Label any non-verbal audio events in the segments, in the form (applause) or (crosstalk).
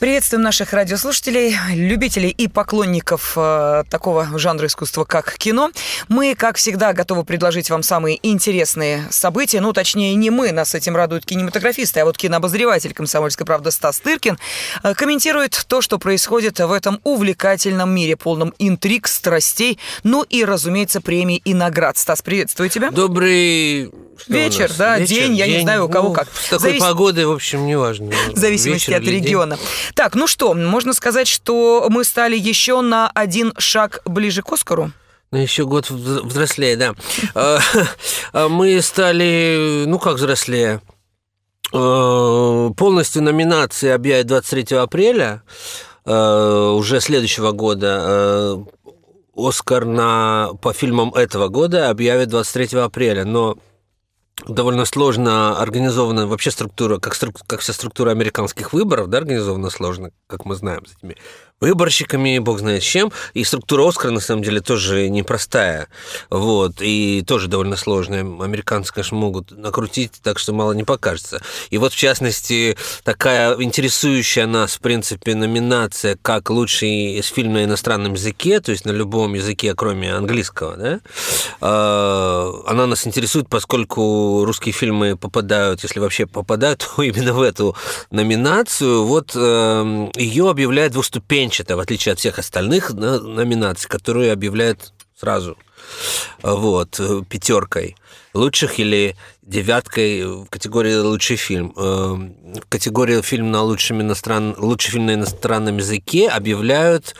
Приветствуем наших радиослушателей, любителей и поклонников э, такого жанра искусства, как кино. Мы, как всегда, готовы предложить вам самые интересные события. Ну, точнее, не мы, нас этим радуют кинематографисты, а вот кинообозреватель «Комсомольской правды» Стас Тыркин э, комментирует то, что происходит в этом увлекательном мире, полном интриг, страстей, ну и, разумеется, премий и наград. Стас, приветствую тебя. Добрый вечер, да, вечер, день, я не знаю, у кого ну, как. С такой Завис... погодой, в общем, неважно. В (laughs) зависимости вечер от региона. День. Так, ну что, можно сказать, что мы стали еще на один шаг ближе к Оскару? Ну, еще год взрослее, да. А, а (laughs) мы стали, ну как взрослее, а, полностью номинации объявят 23 апреля уже следующего года. Оскар на, по фильмам этого года объявят 23 апреля, но довольно сложно организована вообще структура, как, струк, как вся структура американских выборов, да, организована сложно, как мы знаем, с этими выборщиками, бог знает чем. И структура Оскара, на самом деле, тоже непростая. Вот. И тоже довольно сложная. Американцы, конечно, могут накрутить так, что мало не покажется. И вот, в частности, такая интересующая нас, в принципе, номинация, как лучший фильм на иностранном языке, то есть на любом языке, кроме английского, да, а, она нас интересует, поскольку русские фильмы попадают, если вообще попадают, (laughs) то именно в эту номинацию. Вот эм, ее объявляют двуступень ступенчато, в отличие от всех остальных номинаций, которые объявляют сразу вот, пятеркой лучших или девяткой в категории лучший фильм. Э, в категории фильм на лучшем иностран... лучший фильм на иностранном языке объявляют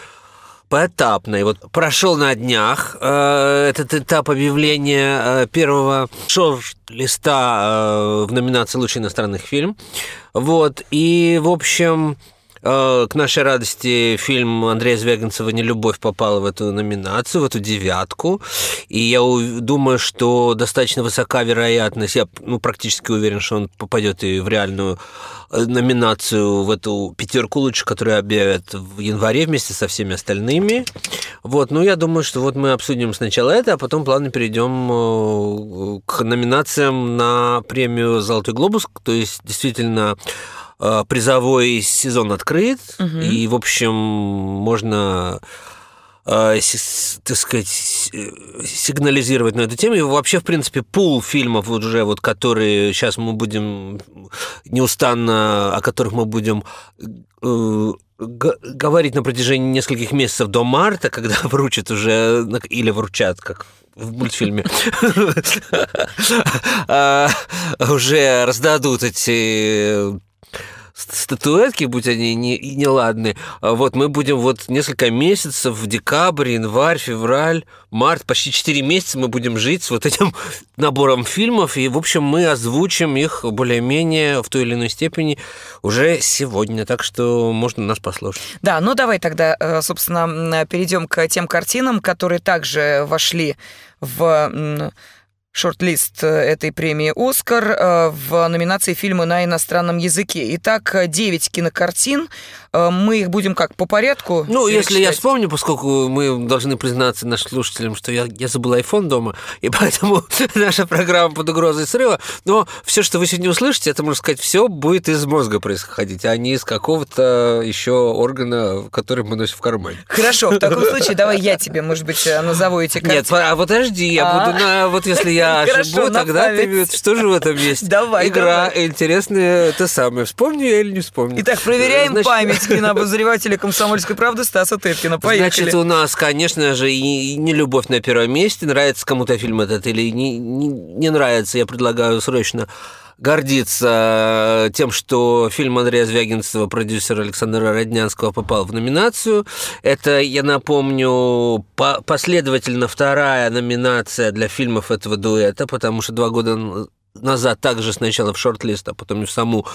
поэтапно. И вот прошел на днях э, этот этап объявления э, первого шорт-листа в номинации «Лучший иностранный фильм». Вот. И, в общем, Э, к нашей радости фильм Андрея Звягинцева «Нелюбовь» попал в эту номинацию, в эту девятку. И я думаю, что достаточно высока вероятность, я ну, практически уверен, что он попадет и в реальную э, номинацию, в эту пятерку лучше, которую объявят в январе вместе со всеми остальными. Вот, ну, я думаю, что вот мы обсудим сначала это, а потом плавно перейдем э, к номинациям на премию «Золотой глобус», то есть действительно Э, призовой сезон открыт, угу. и, в общем, можно э, так сказать, сигнализировать на эту тему. И вообще, в принципе, пул фильмов уже, вот, которые сейчас мы будем неустанно, о которых мы будем э, говорить на протяжении нескольких месяцев до марта, когда (laughs) вручат уже, или вручат, как в мультфильме, (laughs) а, уже раздадут эти статуэтки, будь они не, неладны, а вот мы будем вот несколько месяцев, в декабрь, январь, февраль, март, почти 4 месяца мы будем жить с вот этим (laughs) набором фильмов, и, в общем, мы озвучим их более-менее в той или иной степени уже сегодня, так что можно нас послушать. Да, ну давай тогда, э, собственно, перейдем к тем картинам, которые также вошли в шорт-лист э, этой премии «Оскар» э, в номинации «Фильмы на иностранном языке». Итак, 9 кинокартин. Э, мы их будем как, по порядку Ну, если я вспомню, поскольку мы должны признаться нашим слушателям, что я, я забыл iPhone дома, и (laughs) поэтому наша программа под угрозой срыва, но все, что вы сегодня услышите, это, можно сказать, все будет из мозга происходить, а не из какого-то еще органа, который мы носим в кармане. Хорошо, в таком случае давай я тебе, может быть, назову эти картины. Нет, а подожди, я буду на... Вот если я ошибу, тогда ты... Что же в этом есть? Давай, Игра интересная, это самое. Вспомню я или не вспомню? Итак, проверяем память Иванович, кинообозревателя «Комсомольской правды» Стаса Тыркина. Поехали. Значит, у нас, конечно же, и не любовь на первом месте. Нравится кому-то фильм этот или не, не, не нравится, я предлагаю срочно гордиться тем, что фильм Андрея Звягинцева, продюсера Александра Роднянского, попал в номинацию. Это, я напомню, последовательно вторая номинация для фильмов этого дуэта, потому что два года назад также сначала в шорт-лист, а потом и в саму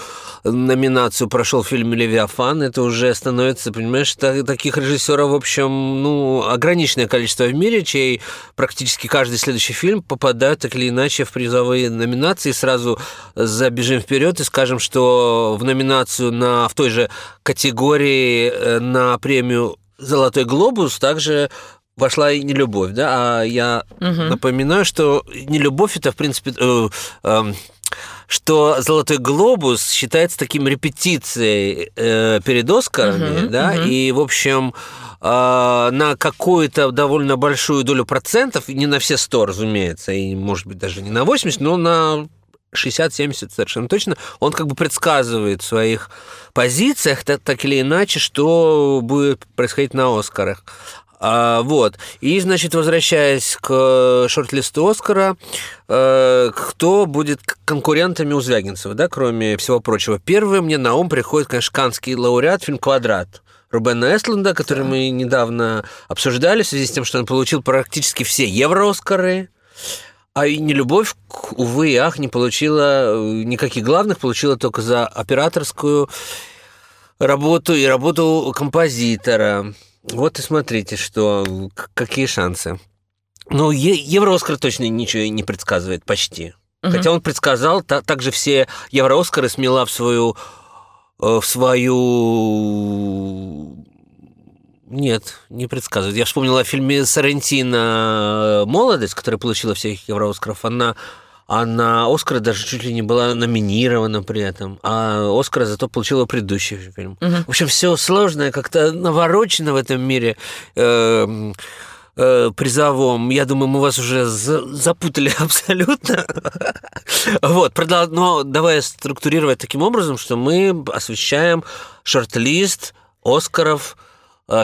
номинацию прошел фильм «Левиафан», это уже становится, понимаешь, таких режиссеров, в общем, ну, ограниченное количество в мире, чей практически каждый следующий фильм попадает так или иначе в призовые номинации. Сразу забежим вперед и скажем, что в номинацию на, в той же категории э, на премию «Золотой глобус» также вошла и нелюбовь, да, а я угу. напоминаю, что нелюбовь это, в принципе, э, э, что «Золотой глобус» считается таким репетицией э, перед «Оскарами», Мгм, да, мгм. и, в общем, э, на какую-то довольно большую долю процентов, не на все 100, разумеется, и, может быть, даже не на 80, но на 60-70 совершенно точно, он как бы предсказывает в своих позициях, так, так или иначе, что будет происходить на «Оскарах». А, вот. И, значит, возвращаясь к шорт-листу Оскара, э, кто будет конкурентами у Звягинцева, да, кроме всего прочего? Первый мне на ум приходит, конечно, канский лауреат, фильм «Квадрат». Рубена Эстлунда, который мы недавно обсуждали в связи с тем, что он получил практически все евро-оскары, а и «Нелюбовь», к- увы и ах, не получила э, никаких главных, получила только за операторскую работу и работу композитора. Вот и смотрите, что какие шансы. Ну, Е- Евро-Оскар точно ничего не предсказывает почти. Мгм. Хотя он предсказал, та- также все Евро-Оскары смела в свою... э, в свою... Нет, не предсказывает. Я вспомнил о фильме Сарантино «Молодость», которая получила всех Евро-Оскаров. Она, она Оскара даже чуть ли не была номинирована при этом, а Оскара зато получила предыдущий фильм. Мгм. В общем, все сложное, как-то наворочено в этом мире э, э, призовом. Я думаю, мы вас уже за- запутали (laughs) абсолютно. Вот, продол- но давай структурировать таким образом, что мы освещаем шорт-лист Оскаров,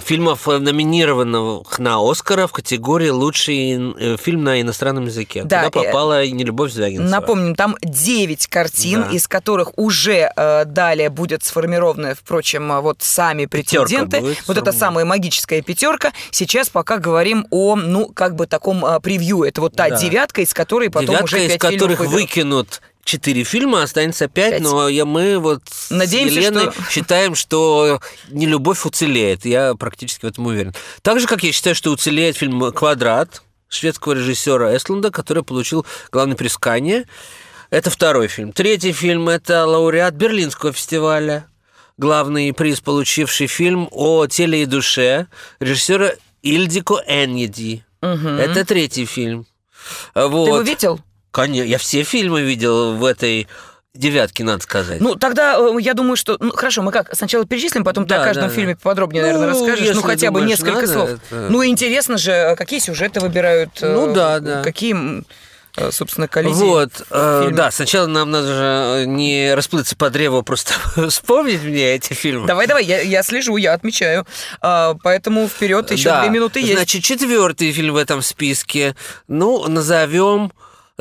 фильмов, э, номинированных на Оскара в категории «Лучший э, фильм на иностранном языке». Да, Туда попала «Нелюбовь Звягинцева». Напомним, там 9 картин, Да. из которых уже э, далее будет сформированы, впрочем, э, вот сами Пятерка претенденты. будет вот это самая магическая пятерка. Сейчас пока говорим о, ну, как бы таком э, превью. Это вот та Да. девятка, из которой потом Девятка, уже из 5 которых фильмов выберут. выкинут четыре фильма, останется пять, Пять. но я, мы вот с Надеемся, Еленой что- считаем, что не любовь уцелеет. Я практически в этом уверен. Так же, как я считаю, что уцелеет фильм «Квадрат» шведского режиссера Эстлунда, который получил главное приз в Канне. Это второй фильм. Третий фильм – это лауреат Берлинского фестиваля, главный приз, получивший фильм о теле и душе режиссера Ильдико Эньеди. Это третий фильм. Вот. Ты его видел? Конечно, я все фильмы видел в этой девятке, надо сказать. Ну, тогда э, я думаю, что... Ну, хорошо, мы как, сначала перечислим, потом ты Да, о каждом да, фильме да. подробнее, наверное, Ну, расскажешь. Ну, хотя бы думаешь, несколько надо, слов. это- Ну, интересно же, э, какие сюжеты выбирают. э, Ну, да, да. Какие, собственно, коллизии. Вот, э, да, сначала нам надо же не расплыться по древу, просто (laughs) вспомнить мне эти фильмы. Давай, давай, я, я слежу, я отмечаю. А, поэтому вперед, еще Да. две минуты есть. Значит, четвертый фильм в этом списке. Ну, назовем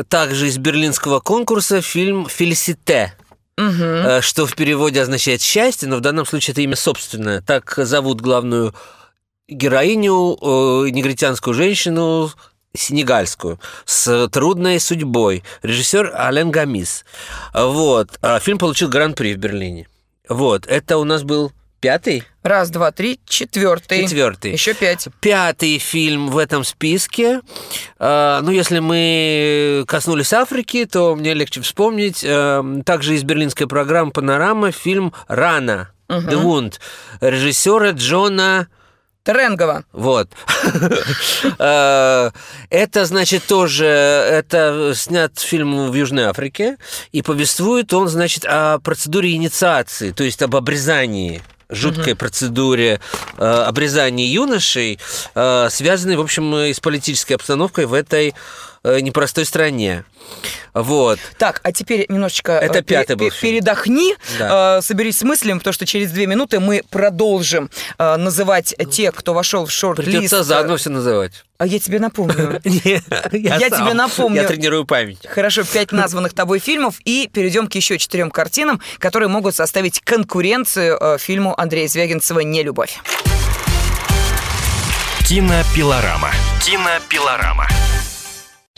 также из берлинского конкурса фильм «Фелисите». Э, что в переводе означает счастье, но в данном случае это имя собственное. Так зовут главную героиню, э, негритянскую женщину, сенегальскую, с трудной судьбой. Режиссер Ален Гамис. Вот. А Фильм получил гран-при в Берлине. Вот. Это у нас был пятый? Раз, два, три, четвертый. Четвертый. Еще пять. Пятый фильм в этом списке. А, Ну, если мы коснулись Африки, то мне легче вспомнить. э, Также из берлинской программы «Панорама» фильм «Рана». «The Wound» режиссера Джона... Теренгова. Вот. (laughs) Э, Это, значит, тоже... Это снят фильм в Южной Африке, и повествует он, значит, о процедуре инициации, то есть об обрезании жуткой процедуре э, обрезания юношей, э, связанной, в общем, и с политической обстановкой в этой непростой стране. Вот. Так, а теперь немножечко Это э, пятый был передохни, Да. э, соберись с мыслями, потому что через две минуты мы продолжим э, называть тех, кто вошел в шорт-лист. Придется заново все называть. А я тебе напомню. (laughs) Я тебе напомню. Я тренирую память. Хорошо, пять названных тобой фильмов, и перейдем к еще четырем картинам, которые могут составить конкуренцию э, фильму Андрея Звягинцева «Нелюбовь». Кинопилорама. Кинопилорама.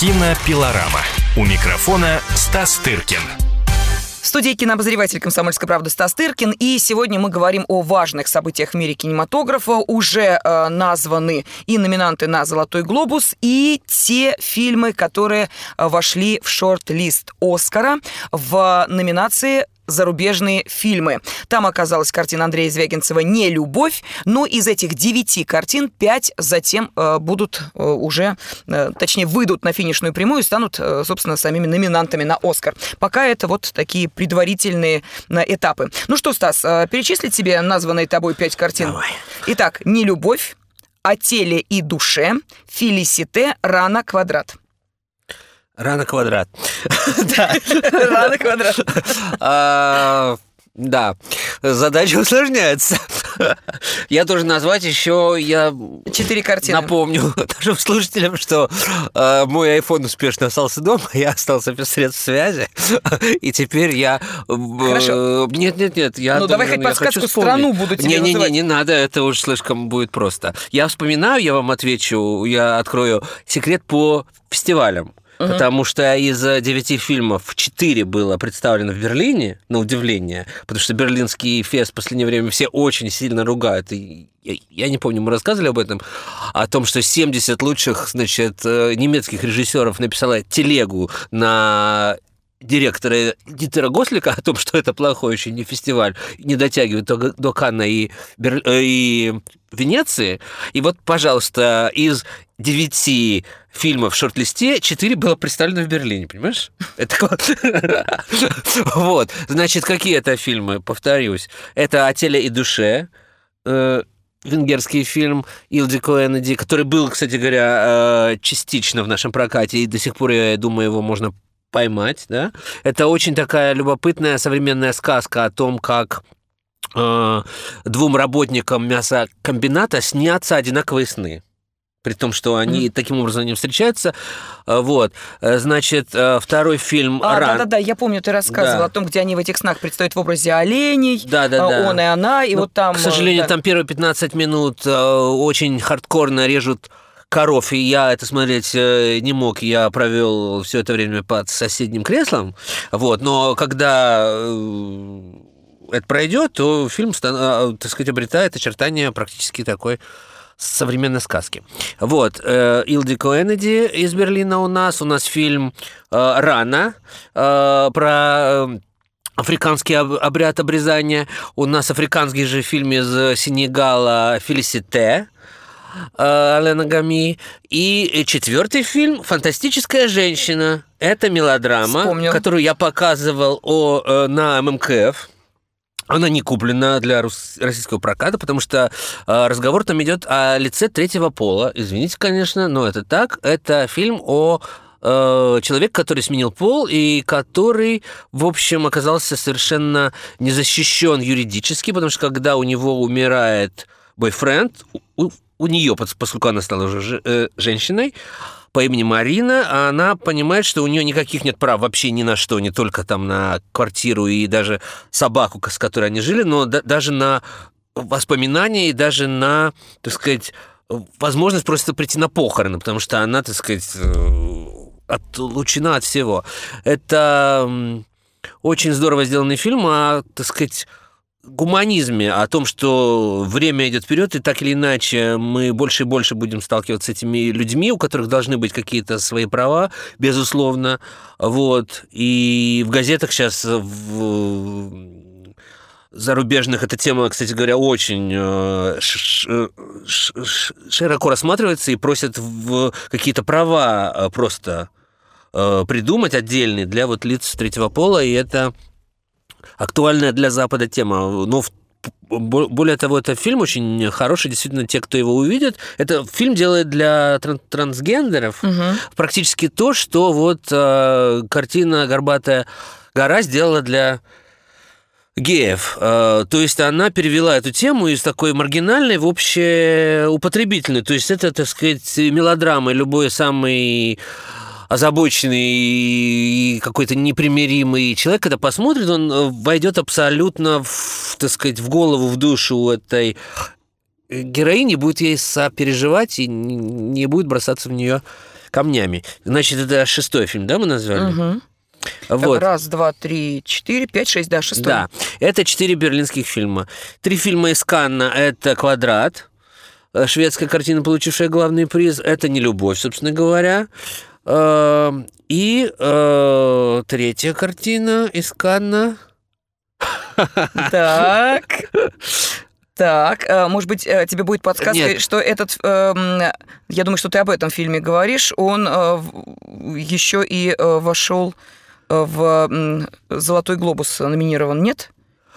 Кинопилорама. У микрофона Стас Тыркин. В студии кинообозреватель «Комсомольской правды» Стас Тыркин. И сегодня мы говорим о важных событиях в мире кинематографа. Уже э, названы и номинанты на «Золотой глобус», и те фильмы, которые э, вошли в шорт-лист «Оскара» в номинации зарубежные фильмы. Там оказалась картина Андрея Звягинцева «Не любовь», но из этих девяти картин пять затем э, будут э, уже, э, точнее, выйдут на финишную прямую и станут, собственно, самими номинантами на «Оскар». Пока это вот такие предварительные этапы. Ну что, Стас, перечислить тебе названные тобой пять картин? Давай. Итак, «Не любовь», «О теле и душе», «Фелисите», «Рана», «Квадрат». Рано квадрат. (laughs) Да. «Рана», «Квадрат». А, Да, задача усложняется. Я должен назвать еще, я Четыре картины. напомню нашим слушателям, что э, мой iPhone успешно остался дома, я остался без средств связи, и теперь я... Хорошо. Нет, нет, нет, я Ну, давай хоть подсказку страну буду тебе Не-не-не, называть. не надо, это уж слишком будет просто. Я вспоминаю, я вам отвечу, я открою секрет по фестивалям. Потому что из э, девяти фильмов четыре было представлено в Берлине, на удивление, потому что берлинский фест в последнее время все очень сильно ругают. И я, я не помню, мы рассказывали об этом, о том, что 70 лучших, значит, э, немецких режиссеров написала телегу на директора Дитера Гослика о том, что это плохой очень не фестиваль, не дотягивает до, до Канна и, Бер- э, и Венеции. И вот, пожалуйста, из девяти фильмов в шорт-листе четыре было представлено в Берлине, понимаешь? Это (laughs) вот. Значит, какие это фильмы? Повторюсь. Это «О теле и душе», э, венгерский фильм Илдико Эннеди, который был, кстати говоря, э, частично в нашем прокате, и до сих пор, я думаю, его можно поймать, да? Это очень такая любопытная современная сказка о том, как э, двум работникам мясокомбината снятся одинаковые сны. При том, что они таким образом не встречаются. Э, Вот. Э, Значит, э, второй фильм А, «Ран». да-да-да, я помню, ты рассказывал Да. о том, где они в этих снах предстают в образе оленей, Да-да-да. он и она, и Ну, вот там... К сожалению, да. там первые 15 минут очень хардкорно режут коров, и я это смотреть не мог. Я провел все это время под соседним креслом. Вот. Но когда это пройдет, то фильм, так сказать, обретает очертания практически такой современной сказки. Вот, э, Илдико Эннеди из Берлина у нас. У нас фильм э, «Рана» э, про африканский об- обряд обрезания. У нас африканский же фильм из Сенегала «Фелисите», Алена Гами. И четвертый фильм «Фантастическая женщина». Это мелодрама, Вспомнил. которую я показывал о, на ММКФ. Она не куплена для рус- российского проката, потому что э, разговор там идет о лице третьего пола. Извините, конечно, но это так. Это фильм о э, человеке, который сменил пол и который, в общем, оказался совершенно не защищен юридически, потому что когда у него умирает бойфренд, у, у нее, поскольку она стала уже же- э, женщиной, по имени Марина, она понимает, что у нее никаких нет прав вообще ни на что, не только там на квартиру и даже собаку, с которой они жили, но да- даже на воспоминания и даже на, так сказать, возможность просто прийти на похороны, потому что она, так сказать, э, отлучена от всего. Это очень здорово сделанный фильм о, так сказать, гуманизме, о том, что время идет вперед, и так или иначе мы больше и больше будем сталкиваться с этими людьми, у которых должны быть какие-то свои права, безусловно. Вот. И в газетах сейчас в зарубежных эта тема, кстати говоря, очень э, широко рассматривается и просят в какие-то права э, просто э, придумать отдельные для вот лиц третьего пола, и это актуальная для Запада тема. Но в- бо- более того, это фильм очень хороший, действительно, те, кто его увидит. Это фильм делает для тран- трансгендеров Мгм. практически то, что вот э, картина «Горбатая гора» сделала для геев. Э, то есть она перевела эту тему из такой маргинальной в общеупотребительную. То есть это, так сказать, мелодрама. Любой самый озабоченный и какой-то непримиримый человек, когда посмотрит, он э, войдет абсолютно, в, так сказать, в голову, в душу этой героини, будет ей сопереживать и не будет бросаться в нее камнями. Значит, это шестой фильм, да, мы назвали? Мгм. Вот. Так, раз, два, три, четыре, пять, шесть, да, шестой. Да, это четыре берлинских фильма. Три фильма из Канна – это «Квадрат», э, шведская картина, получившая главный приз. Это «Не любовь», собственно говоря. Э, И э, третья картина из Канна. (laughs) Так. Так, э, может быть, э, тебе будет подсказка, Нет. что этот, эм, я думаю, что ты об этом фильме говоришь, он еще и э, вошел э, в «Золотой глобус» номинирован, нет?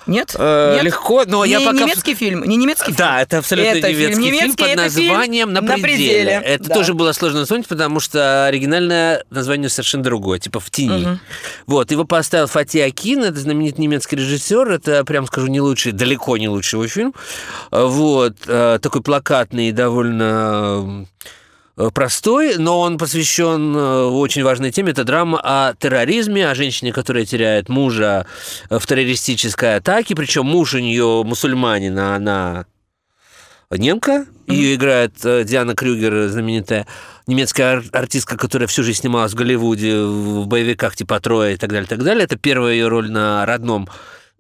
Нет? Э, Нет? Легко, но не я пока... немецкий фильм, не немецкий фильм. Да, это абсолютно Это немецкий, фильм, немецкий, под фильм названием «На «На пределе». пределе». Это Да. тоже было сложно вспомнить, потому что оригинальное название совершенно другое, типа «В тени». Мгм. Вот, его поставил Фати Акин, это знаменитый немецкий режиссер, это, прям скажу, не лучший, далеко не лучший его фильм. Вот, э, такой плакатный, довольно э, простой, но он посвящен э, очень важной теме. Это драма о терроризме, о женщине, которая теряет мужа э, в террористической атаке. Причем муж у нее мусульманин, а она немка. Ее играет э, Диана Крюгер, знаменитая немецкая ар- артистка, которая всю жизнь снималась в Голливуде, в боевиках типа Троя и так далее, так далее. Это первая ее роль на родном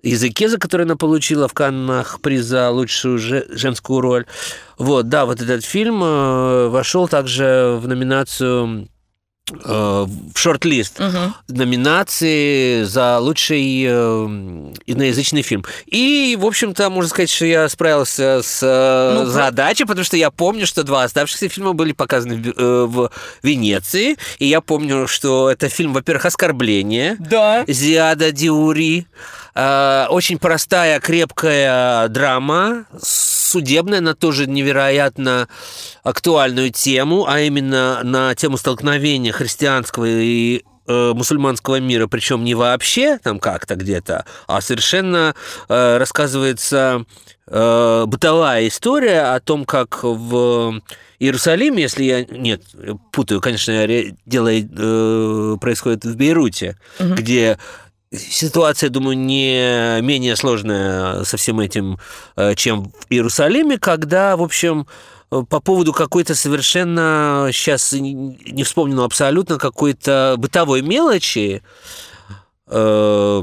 языке, за который она получила в Каннах приз за лучшую же- женскую роль. Вот, да, вот этот фильм э, вошел также в номинацию э, в шорт-лист Мгм. номинации за лучший э, иноязычный фильм. И, в общем-то, можно сказать, что я справился с Ну, задачей, потому что я помню, что два оставшихся фильма были показаны в, в Венеции. И я помню, что это фильм, во-первых, «Оскорбление», Да. Зиада Диури. Э, Очень простая, крепкая драма, судебная, на тоже невероятно актуальную тему, а именно на тему столкновения христианского и э, мусульманского мира, причем не вообще там как-то где-то, а совершенно э, рассказывается э, бытовая история о том, как в Иерусалиме, если я... Нет, путаю, конечно, дело э, происходит в Бейруте, Мгм. где ситуация, думаю, не менее сложная со всем этим, э, чем в Иерусалиме, когда, в общем, э, по поводу какой-то совершенно, сейчас не вспомню но абсолютно, какой-то бытовой мелочи, э,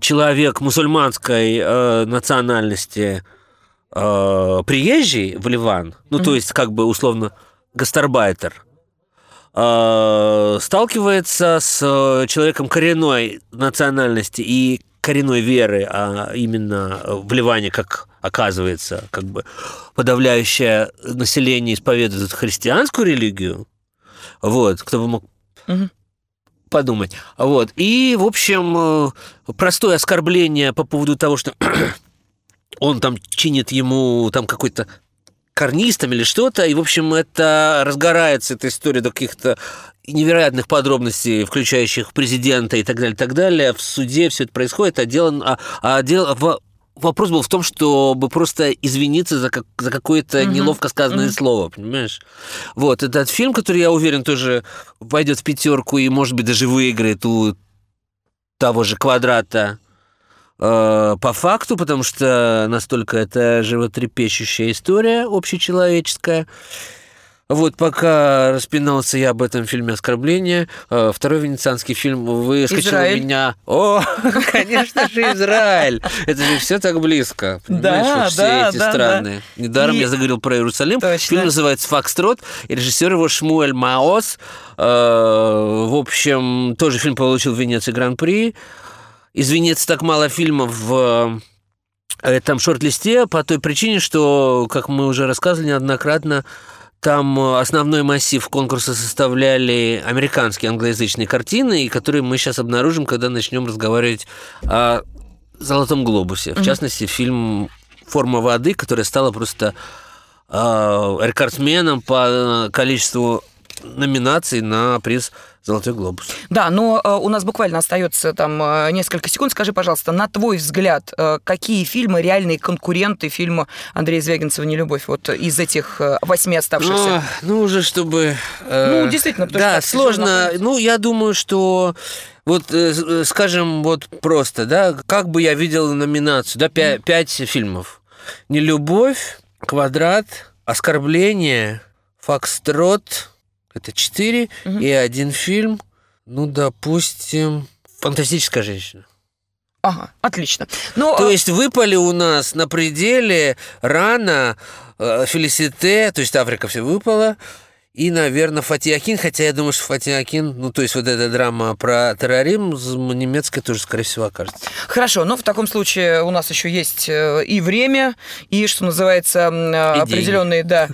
человек мусульманской национальности, приезжий в Ливан, ну, то есть, как бы, условно, гастарбайтер, э, сталкивается с э, человеком коренной национальности и коренной веры, а именно в Ливане, как оказывается, как бы подавляющее население исповедует христианскую религию. Вот, кто бы мог Мгм. подумать. Вот. И, в общем, э, простое оскорбление по поводу того, что (clears throat) он там чинит ему там какой-то карнистом или что-то, и, в общем, это разгорается, эта история до каких-то невероятных подробностей, включающих президента и так далее, так далее. В суде все это происходит, а дело... А, а дело во- Вопрос был в том, чтобы просто извиниться за, как, за какое-то Мгм. неловко сказанное Мгм. слово, понимаешь? Вот, этот фильм, который, я уверен, тоже войдет в пятерку и, может быть, даже выиграет у того же квадрата э, по факту, потому что настолько это животрепещущая история общечеловеческая. Вот пока распинался я об этом фильме «Оскорбление», э, второй венецианский фильм выскочил Израиль. у меня. О, (laughs) конечно же, Израиль! Это же все так близко. Понимаешь, Да, вот все да, эти да, страны. Недаром И- я заговорил про Иерусалим. Точно. Фильм называется «Фокстрот», и режиссер его Шмуэль Маос. Э, В общем, тоже фильм получил в Венеции Гран-при. Из Венеции так мало фильмов в этом шорт-листе по той причине, что, как мы уже рассказывали неоднократно, там э, основной массив конкурса составляли американские англоязычные картины, которые мы сейчас обнаружим, когда начнем разговаривать о «Золотом глобусе». В частности, фильм «Форма воды», которая стала просто э, рекордсменом по количеству номинаций на приз «Золотой глобус». Да, но э, у нас буквально остается там э, несколько секунд. Скажи, пожалуйста, на твой взгляд, э, какие фильмы реальные конкуренты фильма Андрея Звягинцева «Нелюбовь» вот из этих восьми оставшихся? Ну, ну, уже чтобы... Ну, действительно, потому что Да, тяжело сложно. Ну, я думаю, что... Вот, скажем, вот просто, да, как бы я видел номинацию, да, пя- пять фильмов. «Нелюбовь», «Квадрат», «Оскорбление», «Фокстрот», Это четыре и один фильм. Ну, допустим, «Фантастическая женщина». Ага, отлично. Ну, То а, есть выпали у нас на пределе рано э, Фелисите, то есть Африка все выпала, и, наверное, Фатиакин, хотя я думаю, что Фатиакин, ну, то есть вот эта драма про терроризм немецкая тоже, скорее всего, окажется. Хорошо, но в таком случае у нас еще есть э, и время, и, что называется, э, И определенные, да,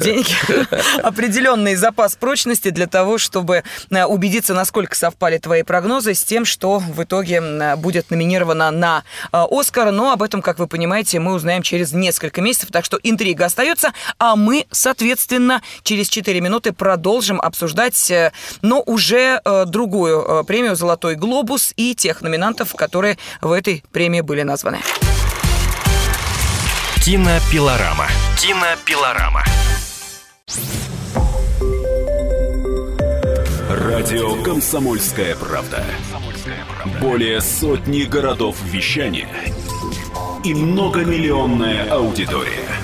деньги, (laughs) определенный запас прочности для того, чтобы э, убедиться, насколько совпали твои прогнозы с тем, что в итоге будет номинировано на Оскар. Но об этом, как вы понимаете, мы узнаем через несколько месяцев, так что интрига остается, а мы, соответственно, через 4 минуты продолжим обсуждать, э, но уже э, другую э, премию «Золотой глобус» и тех номинантов, которые в этой премии были названы. Кинопилорама. Кинопилорама. Радио «Комсомольская правда». Более сотни городов вещания и многомиллионная аудитория.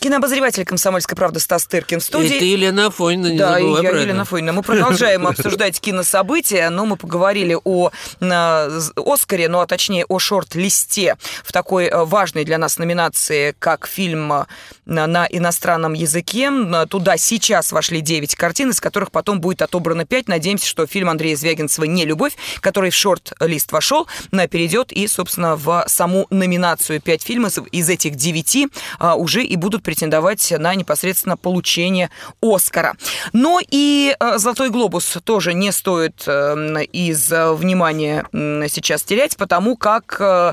Кинообозреватель «Комсомольской правды» Стас Тыркин в И студии. ты, Елена Афонина, не Да, и забывай я про Елена. Фойна. Мы продолжаем (laughs) обсуждать кинособытия, но мы поговорили о э, Оскаре, ну а точнее о шорт-листе в такой э, важной для нас номинации, как фильм э, на иностранном языке. М, Туда сейчас вошли 9 картин, из которых потом будет отобрано 5. Надеемся, что фильм Андрея Звягинцева «Не любовь», который в шорт-лист вошел, э, перейдет и, собственно, в саму номинацию 5 фильмов из этих 9 а, уже и будут претендовать на непосредственно получение Оскара. Но и э, «Золотой глобус» тоже не стоит э, из внимания сейчас терять, потому как э,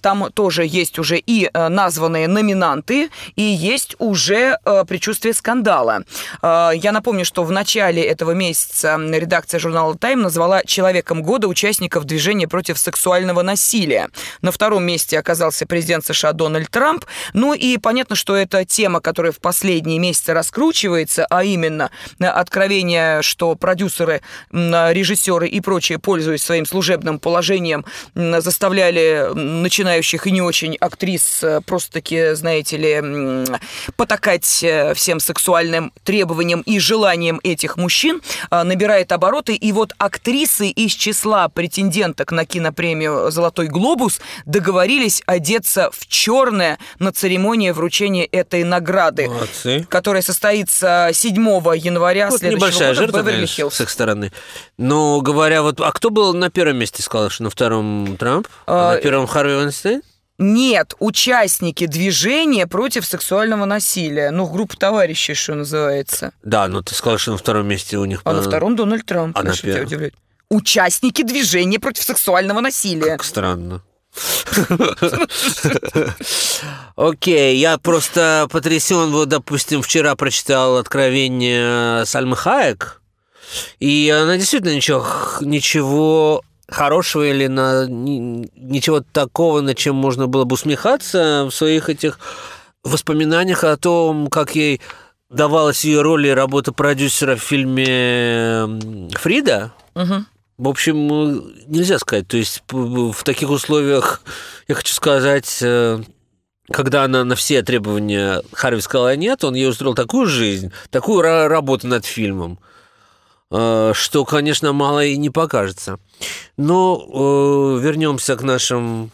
там тоже есть уже и названные номинанты, и есть уже предчувствие скандала. Я напомню, что в начале этого месяца редакция журнала «Тайм» назвала «Человеком года» участников движения против сексуального насилия. На втором месте оказался президент США Дональд Трамп. Ну и понятно, что это тема, которая в последние месяцы раскручивается, а именно э, откровение, что продюсеры, м, режиссеры и прочие, пользуясь своим служебным положением, м, заставляли начинающих и не очень актрис э, просто-таки, знаете ли, потакать э, всем сексуальным требованиям и желаниям этих мужчин, э, набирает обороты. И вот актрисы из числа претенденток на кинопремию «Золотой глобус» договорились одеться в черное на церемонии вручения этой награды, Молодцы. которая состоится 7 января Вот следующего небольшая года в жертва, конечно, Беверли-Хиллз. с их стороны. Но говоря вот... А кто был на первом месте, сказал, что на втором Трамп? А А, на первом Харви Вайнстейн? Нет, участники движения против сексуального насилия. Ну, группа товарищей, что называется. Да, но ты сказал, что на втором месте у них... А на по- втором Дональд Трамп. А на первом? Участники движения против сексуального насилия. Как странно. Окей, я просто потрясен. Вот, допустим, вчера прочитал откровение Сальмы Хаек, и она действительно ничего, ничего хорошего или на, ни- ничего такого, над чем можно было бы усмехаться в своих этих воспоминаниях о том, как ей давалась ее роль и работа продюсера в фильме «Фрида», Мгм. В общем, э, нельзя сказать. То есть в таких условиях, я хочу сказать, э, когда она на все требования Харви сказала нет, он ей устроил такую жизнь, такую ра- работу над фильмом, э, что, конечно, мало и не покажется. Но вернемся к нашим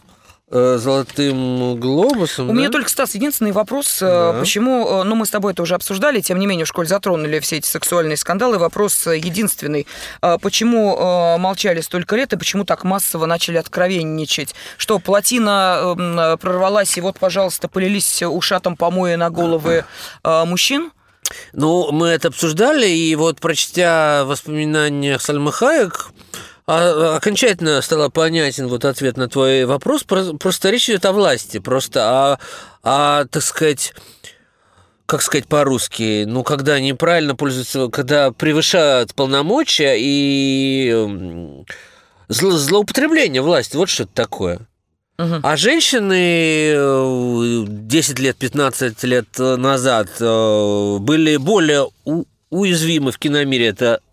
золотым глобусам. У меня да? только, Стас, единственный вопрос, э, Да. почему, э, ну, мы с тобой это уже обсуждали, тем не менее, в школе затронули все эти сексуальные скандалы. Вопрос э, единственный. Э, Почему э, молчали столько лет и почему так массово начали откровенничать? Что, плотина эм, э, прорвалась, и вот, пожалуйста, полились ушатом помои на головы э, мужчин? Ну, мы это обсуждали, и вот прочтя воспоминания Сальмы Хаек, а- окончательно стало понятен вот ответ на твой вопрос. Про- Просто речь идет о власти, просто о, о, так сказать, как сказать по-русски, ну, когда неправильно пользуются, когда превышают полномочия и зло- злоупотребление власти, вот что это такое. А женщины э, 10 лет, 15 лет назад э, были более уязвимы в киномире. Это э,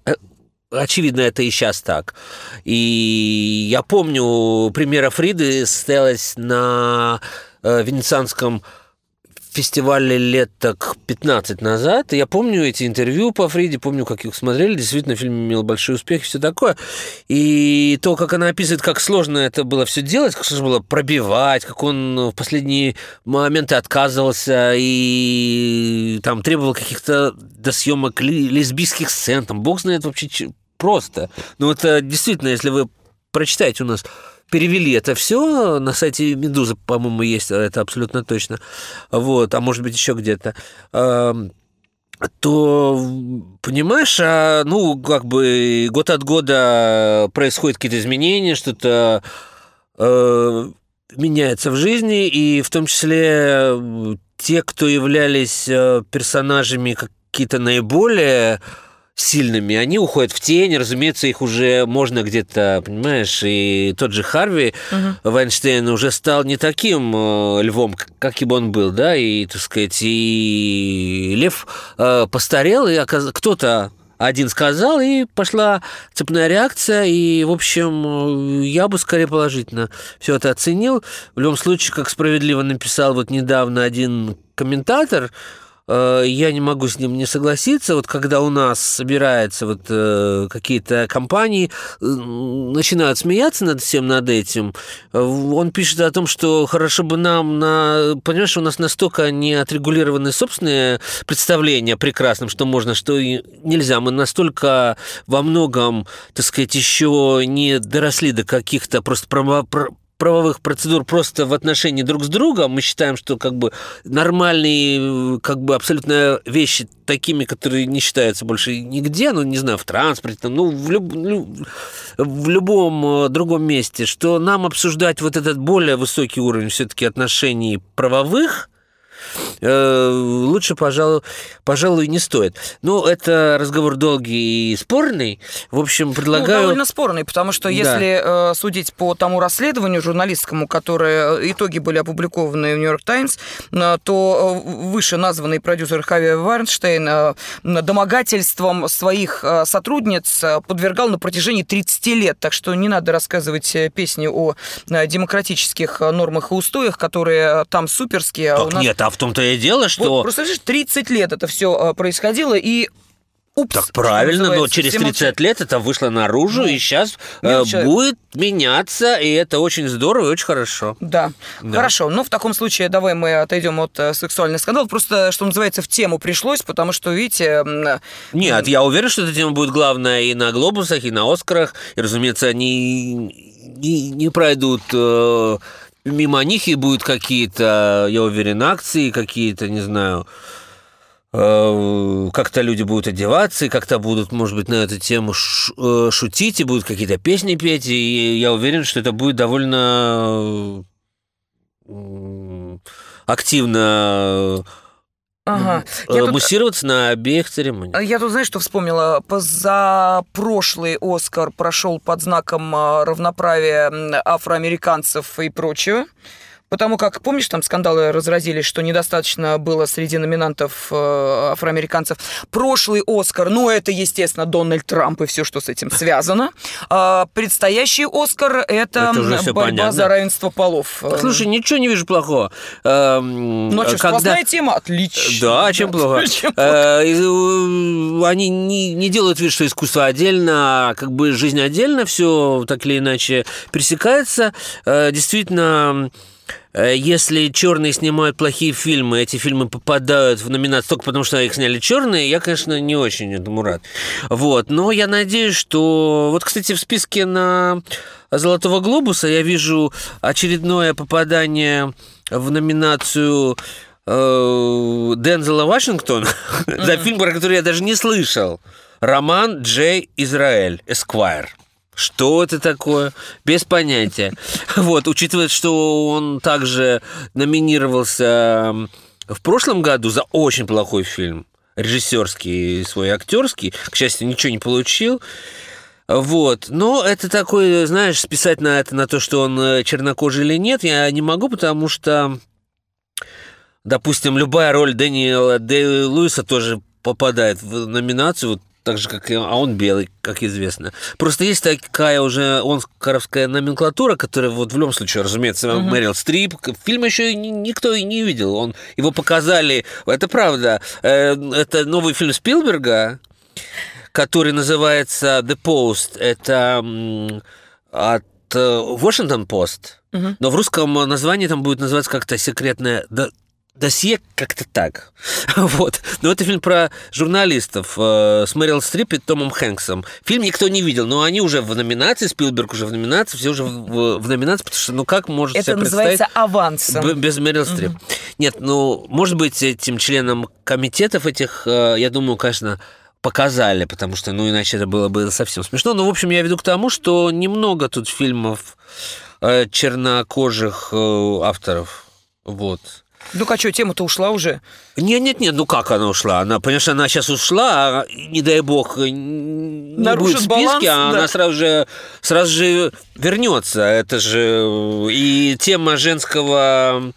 Очевидно, это и сейчас так. И я помню, премьера Фриды состоялась на э, Венецианском фестивале лет так 15 назад. Я помню эти интервью по Фриде, помню, как их смотрели. Действительно, фильм имел большой успех и все такое. И то, как она описывает, как сложно это было все делать, как сложно было пробивать, как он в последние моменты отказывался и там требовал каких-то до съемок лесбийских сцен. Там бог знает вообще просто. Но это действительно, если вы прочитаете у нас перевели это все на сайте Медузы, по-моему, есть, это абсолютно точно. Вот, а может быть еще где-то. То, понимаешь, а, ну, как бы год от года происходят какие-то изменения, что-то э, меняется в жизни, и в том числе те, кто являлись э, персонажами какие-то наиболее сильными, они уходят в тень, разумеется, их уже можно где-то, понимаешь, и тот же Харви Вайнштейн уже стал не таким э, львом, каким он был, да, и, так сказать, и лев э, постарел, и оказ- кто-то один сказал, и пошла цепная реакция, и, в общем, э, я бы скорее положительно все это оценил. В любом случае, как справедливо написал вот недавно один комментатор, э, я не могу с ним не согласиться. Вот когда у нас собираются вот э, какие-то компании, э, начинают смеяться над всем над этим, он пишет о том, что хорошо бы нам, на, понимаешь, у нас настолько не отрегулированы собственные представления о прекрасном, что можно, что и нельзя. Мы настолько во многом, так сказать, еще не доросли до каких-то просто правовых процедур просто в отношении друг с другом. Мы считаем, что как бы нормальные, как бы абсолютно вещи такими, которые не считаются больше нигде, ну, не знаю, в транспорте, там, ну, в, люб- лю- в любом э, другом месте, что нам обсуждать вот этот более высокий уровень все-таки отношений правовых, э, лучше, пожалуй, пожалуй, не стоит. Ну, это разговор долгий и спорный. В общем, Ну, предлагаю... довольно спорный, потому что Да. если э, судить по тому расследованию журналистскому, которое э, итоги были опубликованы в Нью-Йорк Таймс, э, то выше названный продюсер Хави Вайнштейн э, домогательством своих сотрудниц подвергал на протяжении 30 лет. Так что не надо рассказывать песни о демократических нормах и устоях, которые там суперские. а Так нас- нет, а в том-то и дело, Вот, что... просто видишь, 30 лет это все происходило, и упс, Так правильно, но через все 30 молчат. лет это вышло наружу, Ну, и сейчас э, будет меняться, и это очень здорово и очень хорошо. Да. Да. хорошо. Ну, в таком случае давай мы отойдем от э, сексуальных скандалов. Просто, что называется, в тему пришлось, потому что, видите, э, Нет, я уверен, что эта тема будет главная и на Глобусах, и на Оскарах, и, разумеется, они не, не пройдут э, мимо них, и будут какие-то, я уверен, акции, какие-то, не знаю, э, как-то люди будут одеваться, и как-то будут, может быть, на эту тему э, шутить, и будут какие-то песни петь, и я уверен, что это будет довольно активно ага. э, Я тут- муссироваться на обеих церемониях. Я тут, знаешь, что вспомнила? Позапрошлый Оскар прошел под знаком а, равноправия афроамериканцев и прочего. Потому как, помнишь, там скандалы разразились, что недостаточно было среди номинантов э, афроамериканцев. Прошлый Оскар, ну, это, естественно, Дональд Трамп и все, что с этим связано. (laughs) А предстоящий Оскар – это, Это борьба понятно. за равенство полов. Слушай, ничего не вижу плохого. Эм, ну, а что, когда- сквозная тема? Отлично. Да, чем плохо? (laughs) Чем Э, и, э, Они не, не делают вид, что искусство отдельно, а как бы жизнь отдельно, все так или иначе пересекается. Э, Действительно, если черные снимают плохие фильмы, эти фильмы попадают в номинацию только потому, что их сняли черные, я, конечно, не очень этому рад. Вот. Но я надеюсь, что... Вот, кстати, в списке на Золотого глобуса я вижу очередное попадание в номинацию э, Дензела Вашингтона (laughs) за фильм, про который я даже не слышал. Роман Джей Израиль, Эсквайр. Что это такое? Без понятия. (laughs) Вот, учитывая, что он также номинировался в прошлом году за очень плохой фильм, режиссерский свой актерский, к счастью, ничего не получил. Вот. Но это такой, знаешь, списать на это, на то, что он э, чернокожий или нет, я не могу, потому что, допустим, любая роль Дэниела Дэй Луиса тоже попадает в номинацию, вот так же, как и а он белый, как известно. Просто есть такая уже оскаровская номенклатура, которая вот в любом случае, разумеется, uh-huh. Мэрил Стрип. Фильм еще никто и не видел. Он, его показали, это правда, э, это новый фильм Спилберга, который называется The Post. Это от э, Washington Post. Uh-huh. Но в русском названии там будет называться как-то секретное досье как-то так. (laughs) вот. Но это фильм про журналистов э, с Мэрил Стрип и Томом Хэнксом. Фильм никто не видел, но они уже в номинации, Спилберг уже в номинации, все уже в, в номинации, потому что, ну как может это себе представить... Это называется авансом. Без Мэрил Стрип. Угу. Нет, ну, может быть, этим членам комитетов этих, э, я думаю, конечно, показали, потому что, ну, иначе это было бы совсем смешно. Но, в общем, я веду к тому, что немного тут фильмов э, чернокожих э, авторов. Вот. Ну а что, тема-то ушла уже? Нет, нет, нет, ну как она ушла? Она, понимаешь, она сейчас ушла, а, не дай бог, не Нарушит будет в списке, баланс, а да. она сразу же, сразу же вернется. Это же и тема женского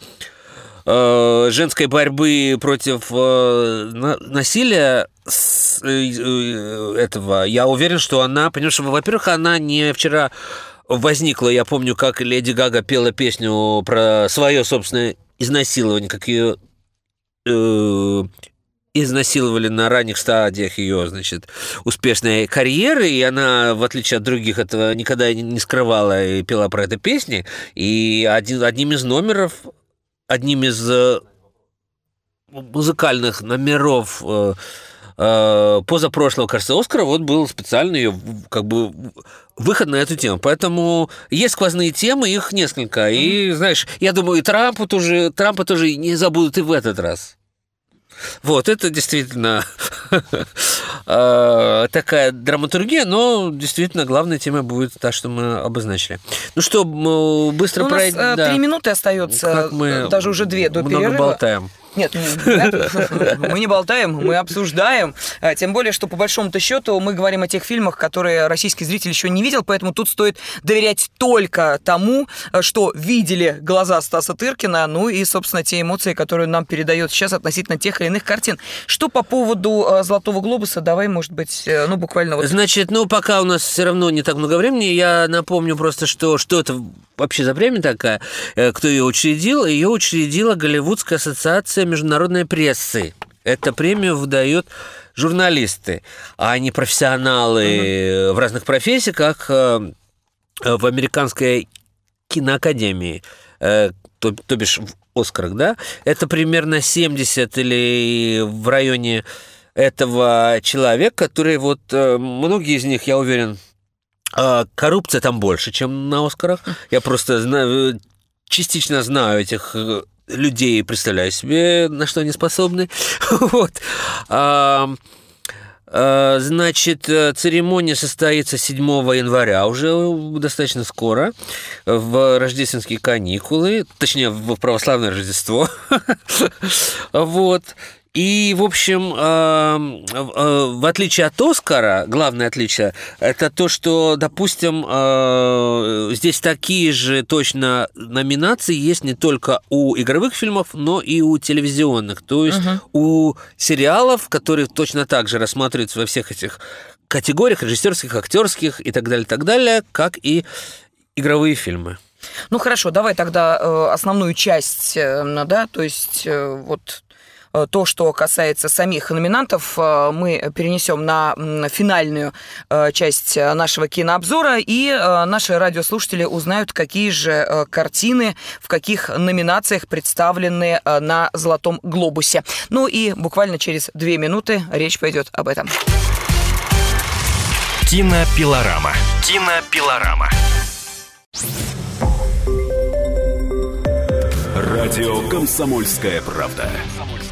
э, женской борьбы против э, насилия с, э, этого, я уверен, что она, понимаешь, во-первых, она не вчера возникла, я помню, как Леди Гага пела песню про свое собственное изнасилование, как ее э, изнасиловали на ранних стадиях ее, значит, успешной карьеры, и она, в отличие от других, этого никогда не скрывала и пела про это песни. И один, одним из номеров, одним из э, музыкальных номеров э, позапрошлого, кажется, Оскара вот был специально ее как бы выход на эту тему. Поэтому есть сквозные темы, их несколько. И, знаешь, я думаю, и Трампу тоже, Трампа тоже не забудут и в этот раз. Вот, это действительно (laughs) э, такая драматургия, но действительно главная тема будет та, что мы обозначили. Ну что, быстро пройдем. У нас э, три минуты остается, даже уже две до перерыва. Много болтаем. Нет, (laughs) мы не болтаем, мы обсуждаем. А, тем более, что по большому-то счету мы говорим о тех фильмах, которые российский зритель еще не видел, поэтому тут стоит доверять только тому, что видели глаза Стаса Тыркина, ну и, собственно, те эмоции, которые он нам передает сейчас относительно тех или иных картин. Что по поводу а, «Золотого глобуса», давай, может быть, э, ну, буквально вот... Значит, ну, пока у нас все равно не так много времени, я напомню просто, что, что это вообще за премия такая, э, кто ее учредил. Ее учредила Голливудская ассоциация международной прессы. Эта премию выдают журналисты, а не профессионалы угу. в разных профессиях, как э, в американской киноакадемии, то, то бишь в Оскарах, да, это примерно 70 или в районе этого человека, которые вот, многие из них, я уверен, коррупция там больше, чем на Оскарах. Я просто знаю, частично знаю этих э, людей представляю себе, на что они способны. (laughs) вот. А, значит, э, церемония состоится 7 января, уже достаточно скоро, в рождественские каникулы, точнее, в православное Рождество. (laughs) вот. И, в общем, в отличие от Оскара, главное отличие, это то, что, допустим, здесь такие же точно номинации есть не только у игровых фильмов, но и у телевизионных. То есть uh-huh. у сериалов, которые точно так же рассматриваются во всех этих категориях, режиссерских, актерских и так далее, так далее, как и игровые фильмы. Ну хорошо, давай тогда э, основную часть, э, да, то есть э, вот Э, то, что касается самих номинантов, э, мы перенесем на финальную э, часть нашего кинообзора, и наши радиослушатели узнают, какие же картины в каких номинациях представлены на «Золотом глобусе». Ну и буквально через две минуты речь пойдет об этом. Кинопилорама. Кинопилорама. Радио «Комсомольская правда».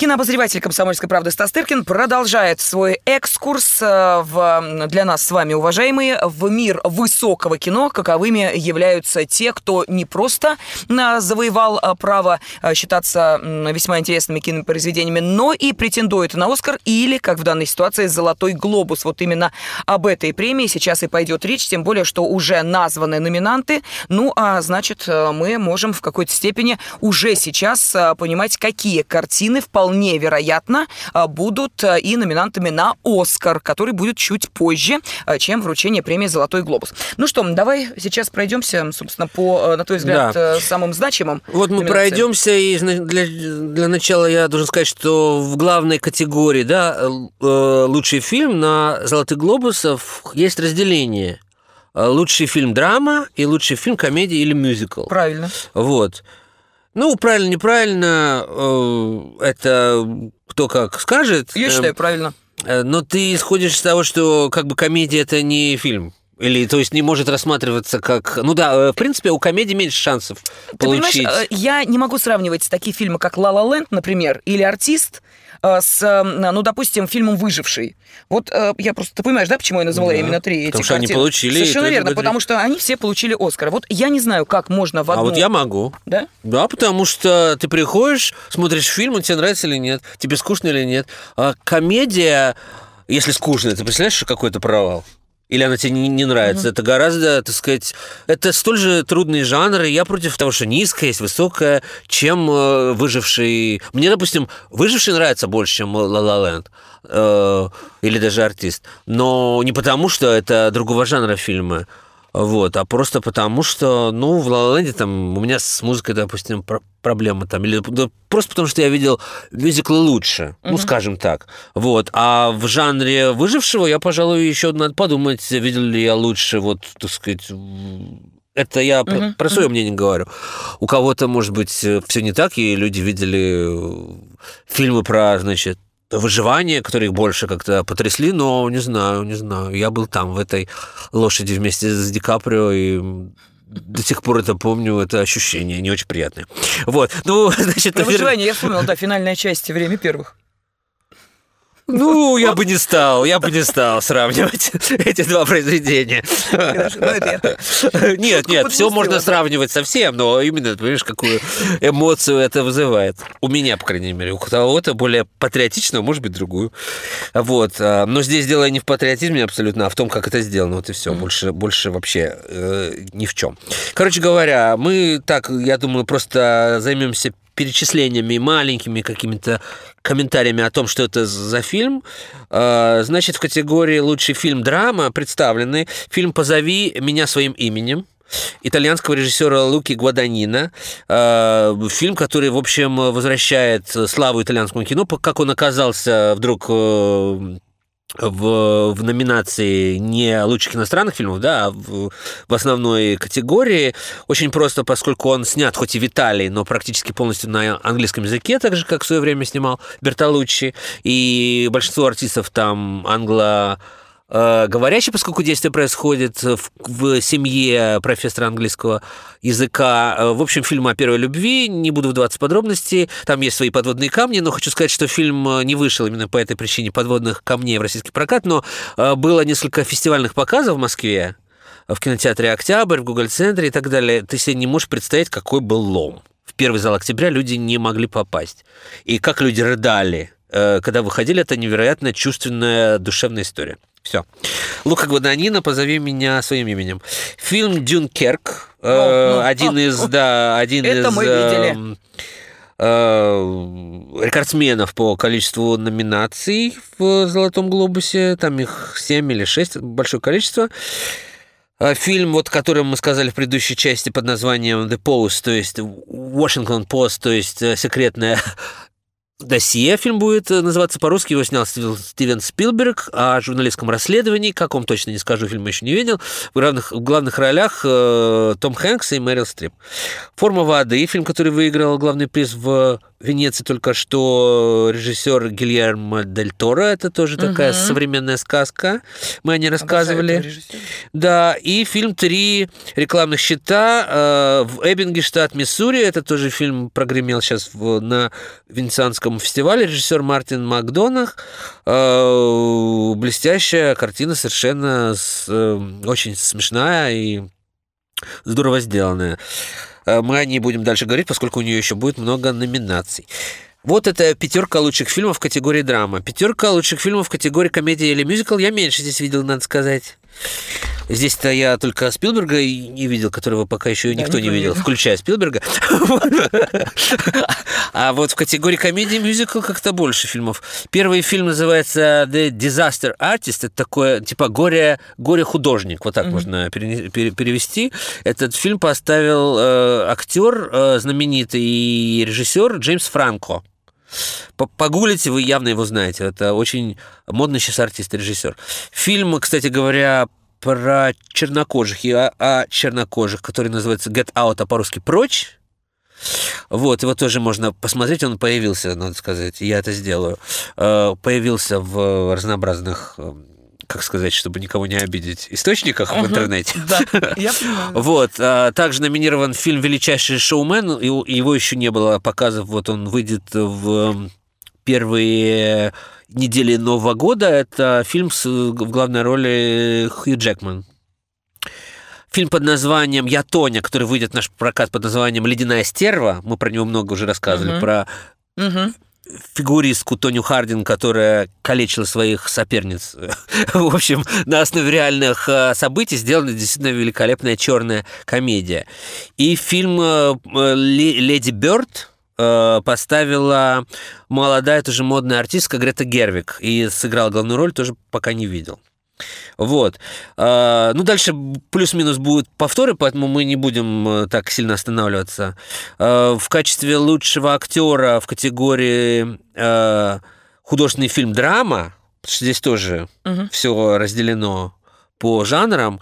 Кинообозреватель «Комсомольской правды» Стас Тыркин продолжает свой экскурс э, в, для нас с вами, уважаемые, в мир высокого кино, каковыми являются те, кто не просто э, завоевал э, право считаться весьма интересными кинопроизведениями, но и претендует на «Оскар» или, как в данной ситуации, «Золотой глобус». Вот именно об этой премии сейчас и пойдет речь, тем более, что уже названы номинанты. Ну, а значит, мы можем в какой-то степени уже сейчас понимать, какие картины вполне вполне вероятно а, будут а, и номинантами на «Оскар», который будет чуть позже, а, чем вручение премии «Золотой глобус». Ну что, давай сейчас пройдемся, собственно, по, на твой взгляд, да. самым значимым Вот мы пройдемся, и для, для начала я должен сказать, что в главной категории, да, э, лучший фильм на «Золотых глобусов» есть разделение – лучший фильм драма и лучший фильм комедия или мюзикл. Правильно. Вот. Ну, правильно, неправильно, э, это кто как скажет. Я считаю, правильно. Э, но ты исходишь из того, что как бы комедия это не фильм. Или, то есть, не может рассматриваться как... Ну да, э, в принципе, у комедии меньше шансов Ты получить. Понимаешь, я не могу сравнивать такие фильмы, как «Ла Ла Ленд», например, или «Артист», с, э, ну, допустим, фильмом «Выживший». Вот э, я просто, ты понимаешь, да, почему я назвала да, именно три потому эти что картины? они получили... Совершенно верно, потому что они все получили «Оскар». Вот я не знаю, как можно в одну... А вот я могу. Да? Да, потому что ты приходишь, смотришь фильм, он тебе нравится или нет, тебе скучно или нет. А комедия, если скучно, ты представляешь, какой это провал? Или она тебе не, не нравится. Mm-hmm. Это гораздо, так сказать, это столь же трудные жанры. Я против того, что низкое есть высокое, чем э, выживший. Мне, допустим, выживший нравится больше, чем La La Land. Э, или даже артист. Но не потому, что это другого жанра фильмы. Вот, а просто потому, что, ну, в ла там у меня с музыкой, допустим, про- проблема там, или да, просто потому, что я видел мюзиклы лучше, mm-hmm. ну, скажем так. Вот, а в жанре выжившего я, пожалуй, еще надо подумать, видел ли я лучше, вот, так сказать, это я про, uh-huh. про свое uh-huh. мнение говорю. У кого-то, может быть, все не так, и люди видели фильмы про, значит, выживания, которые их больше как-то потрясли, но не знаю, не знаю. Я был там, в этой лошади вместе с Ди Каприо, и до сих пор это помню, это ощущение не очень приятное. Вот, ну, (laughs) значит... Про выживание я вспомнил, да, финальная часть «Время первых». Ну, я бы не стал, я бы не стал сравнивать (laughs) эти два произведения. (laughs) Нет, нет, все можно сравнивать со всем, но именно, понимаешь, какую эмоцию это вызывает. У меня, по крайней мере, у кого-то более патриотичного, может быть, другую. Вот. А, но здесь дело не в патриотизме абсолютно, а в том, как это сделано. Вот и все. Больше, больше вообще э, ни в чем. Короче говоря, мы так, я думаю, просто займемся перечислениями, маленькими какими-то комментариями о том, что это за фильм. А, значит, в категории «Лучший фильм драма» представлены фильм «Позови меня своим именем», итальянского режиссера Луки Гваданина. А, фильм, который, в общем, возвращает славу итальянскому кино, как он оказался вдруг э, в, в номинации не лучших иностранных фильмов, да, а в, в основной категории. Очень просто, поскольку он снят хоть и в Италии, но практически полностью на английском языке, так же, как в свое время снимал Бертолуччи. И большинство артистов там англо говорящий, поскольку действие происходит в, в семье профессора английского языка. Э, в общем, фильм о первой любви, не буду вдаваться в подробности, там есть свои подводные камни, но хочу сказать, что фильм э, не вышел именно по этой причине подводных камней в российский прокат, но было несколько фестивальных показов в Москве, в кинотеатре «Октябрь», в Google-центре и так далее. Ты себе не можешь представить, какой был лом. В первый зал октября люди не могли попасть. И как люди рыдали, когда выходили, это невероятно чувственная, душевная история. Все. Лука Гваданина, позови меня своим именем. Фильм Дюнкерк. Э, ну, один ну, из, да, один это из... мы видели. Э, э, рекордсменов по количеству номинаций в «Золотом глобусе». Там их 7 или 6, большое количество. Э, фильм, вот, который мы сказали в предыдущей части под названием The Post, то есть Washington Post, то есть э, секретная досье фильм будет э, называться по-русски, его снял Стивен Спилберг, о журналистском расследовании, каком точно не скажу, фильм еще не видел, в главных, в главных ролях э, Том Хэнкс и Мэрил Стрип. «Форма воды», фильм, который выиграл главный приз в Венеции только что режиссер Гильермо Дель Торо. Это тоже такая современная сказка. Мы о ней рассказывали. Да, и фильм «Три рекламных счета» э, в Эббинге, штат Миссури. Это тоже фильм прогремел сейчас в, на Венецианском фестивале. Режиссер Мартин Макдонах. Э, блестящая картина, совершенно с, э, очень смешная и здорово сделанная. Э, мы о ней будем дальше говорить, поскольку у нее еще будет много номинаций. Вот это пятерка лучших фильмов в категории драма. Пятерка лучших фильмов в категории комедия или мюзикл. Я меньше здесь видел, надо сказать. Здесь-то я только Спилберга не видел, которого пока еще никто не видел, включая Спилберга. (laughs) А вот в категории комедии мюзикл как-то больше фильмов. Первый фильм называется The Disaster Artist. Это такое, типа, горе, горе-художник. Вот так можно перевести. Этот фильм поставил э, актер э, знаменитый и режиссер Джеймс Франко. Погуглите, вы явно его знаете. Это очень модный сейчас артист, режиссер. Фильм, кстати говоря, про чернокожих и о, о чернокожих, который называется Get Out, а по-русски «Прочь». Вот, его тоже можно посмотреть, он появился, надо сказать, я это сделаю. Э, появился в разнообразных э, как сказать, чтобы никого не обидеть, источниках uh-huh. в интернете. Да, я понимаю. Вот. А, также номинирован фильм «Величайший шоумен». Его еще не было показов. Вот он выйдет в первые недели Нового года. Это фильм с, в главной роли Хью Джекман. Фильм под названием «Я Тоня», который выйдет в наш прокат под названием «Ледяная стерва». Мы про него много уже рассказывали. Про. Фигуристку Тоню Хардин, которая калечила своих соперниц. (laughs) в общем, на основе реальных э, событий сделана действительно великолепная черная комедия. И фильм э, «Леди Бёрд», Э, поставила молодая, тоже модная артистка Грета Гервик. И сыграла главную роль, тоже пока не видел. Вот. Э, ну, дальше плюс-минус будут повторы, поэтому мы не будем э, так сильно останавливаться. В качестве лучшего актера в категории художественный фильм драма, потому что здесь тоже угу. все разделено по жанрам.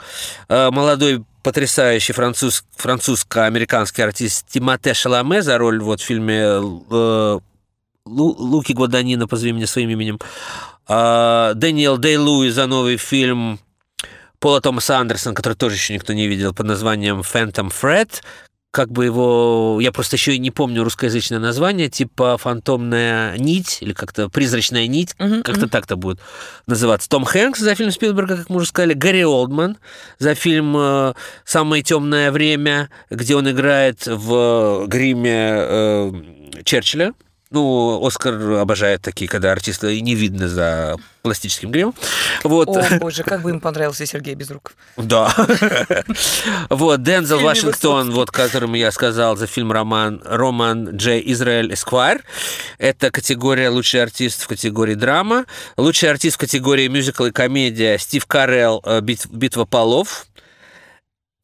Молодой потрясающий француз, французско-американский артист Тимоте Шаламе за роль вот в фильме э, Луки Гваданина, позови меня своим именем. Э, Дэниел Дэй Луи за новый фильм Пола Томаса Андерсона, который тоже еще никто не видел, под названием «Phantom Fred», как бы его, я просто еще и не помню русскоязычное название, типа фантомная нить или как-то призрачная нить, uh-huh, как-то uh-huh. так-то будет называться. Том Хэнкс за фильм Спилберга, как мы уже сказали, Гарри Олдман за фильм э, «Самое темное время», где он играет в гриме э, Черчилля. Ну, Оскар обожает такие, когда артиста не видно за пластическим гримом. Вот. О, боже, как бы им понравился Сергей Безруков. Да. Вот, Дензел Вашингтон, вот, которому я сказал за фильм «Роман» Роман Джей Израиль Эсквайр. Это категория «Лучший артист» в категории драма. Лучший артист в категории мюзикл и комедия Стив Карелл э, «Битва полов».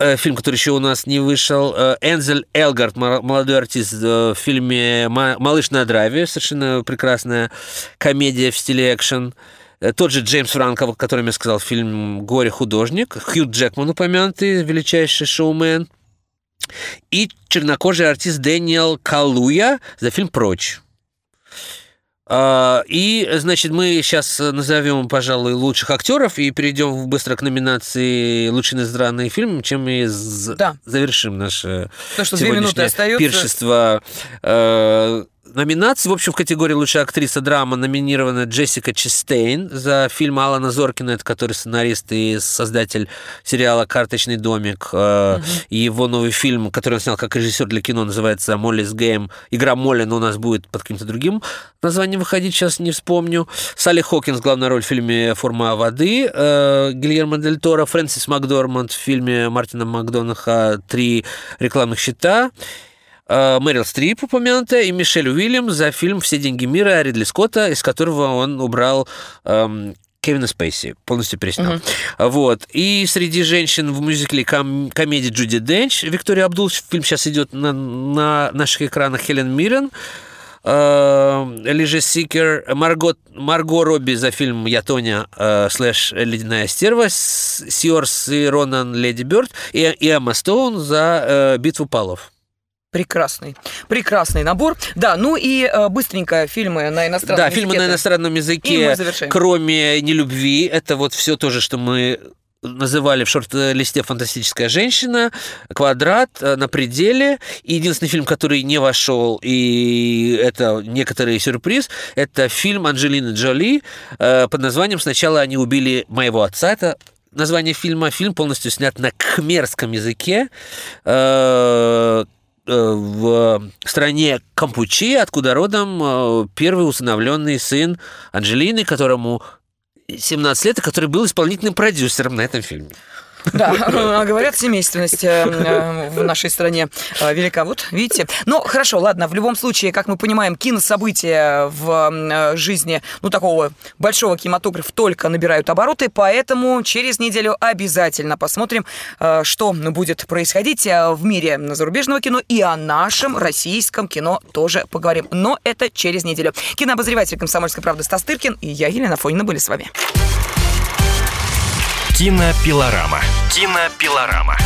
Э, фильм, который еще у нас не вышел. Э, Энзель Элгард, молодой артист э, в фильме «Малыш на драйве». Совершенно прекрасная комедия в стиле экшен. Тот же Джеймс Франко, о котором я сказал, фильм «Горе-художник». Хью Джекман упомянутый, величайший шоумен. И чернокожий артист Дэниел Калуя за фильм «Прочь». А, и, значит, мы сейчас назовем, пожалуй, лучших актеров и перейдем быстро к номинации «Лучший иностранный фильм», чем мы да. завершим наше То, что сегодняшнее пиршество э, номинаций. В общем, в категории «Лучшая актриса драма» номинирована Джессика Честейн за фильм Аарона Соркина, это который сценарист и создатель сериала «Карточный домик». Угу. И его новый фильм, который он снял как режиссер для кино, называется «Molly's Game». Игра Молли, но у нас будет под каким-то другим названием выходить, сейчас не вспомню. Салли Хокинс, главная роль в фильме «Форма воды». Э, Гильермо Дель Торо, Фрэнсис Макдорманд в фильме Мартина Макдонаха «Три рекламных щита». Э, Мэрил Стрип упомянутая и Мишель Уильямс за фильм «Все деньги мира» Ридли Скотта, из которого он убрал эм, Кевина Спейси, полностью переснял. Uh-huh. Вот. И среди женщин в мюзикле ком- комедии Джуди Денч, Виктория и Абдул, фильм сейчас идет на, на наших экранах Хелен Миррен, Leisure Seeker, Марго, Марго Робби за фильм «Я Тоня» э, слэш «Ледяная стерва», Сирша Ронан «Lady Bird» и, и Эмма Стоун за э, «Битву полов». Прекрасный, прекрасный набор. Да, ну и э, быстренько фильмы на иностранном Да, языке. фильмы на иностранном И мы языке, завершаем. кроме «Нелюбви», это вот все то же, что мы называли в шорт-листе «Фантастическая женщина», «Квадрат», э, «На пределе». И единственный фильм, который не вошел, и это некоторый сюрприз, это фильм Анджелины Джоли э, под названием «Сначала они убили моего отца». Это название фильма. Фильм полностью снят на кхмерском языке. Э, в стране Кампучи, откуда родом э, первый усыновленный сын Анджелины, которому 17 лет, и который был исполнительным продюсером на этом фильме. Да, (laughs) говорят, семейственность э, э, в нашей стране э, велика. Вот, видите. Ну, хорошо, ладно, в любом случае, как мы понимаем, кинособытия в жизни, ну, такого большого кинематографа только набирают обороты, поэтому через неделю обязательно посмотрим, что будет происходить в мире зарубежного кино и о нашем российском кино тоже поговорим. Но это через неделю. Кинообозреватель «Комсомольской правды» Стас Тыркин и я, Елена Фонина, были с вами. Кинопилорама. Кинопилорама.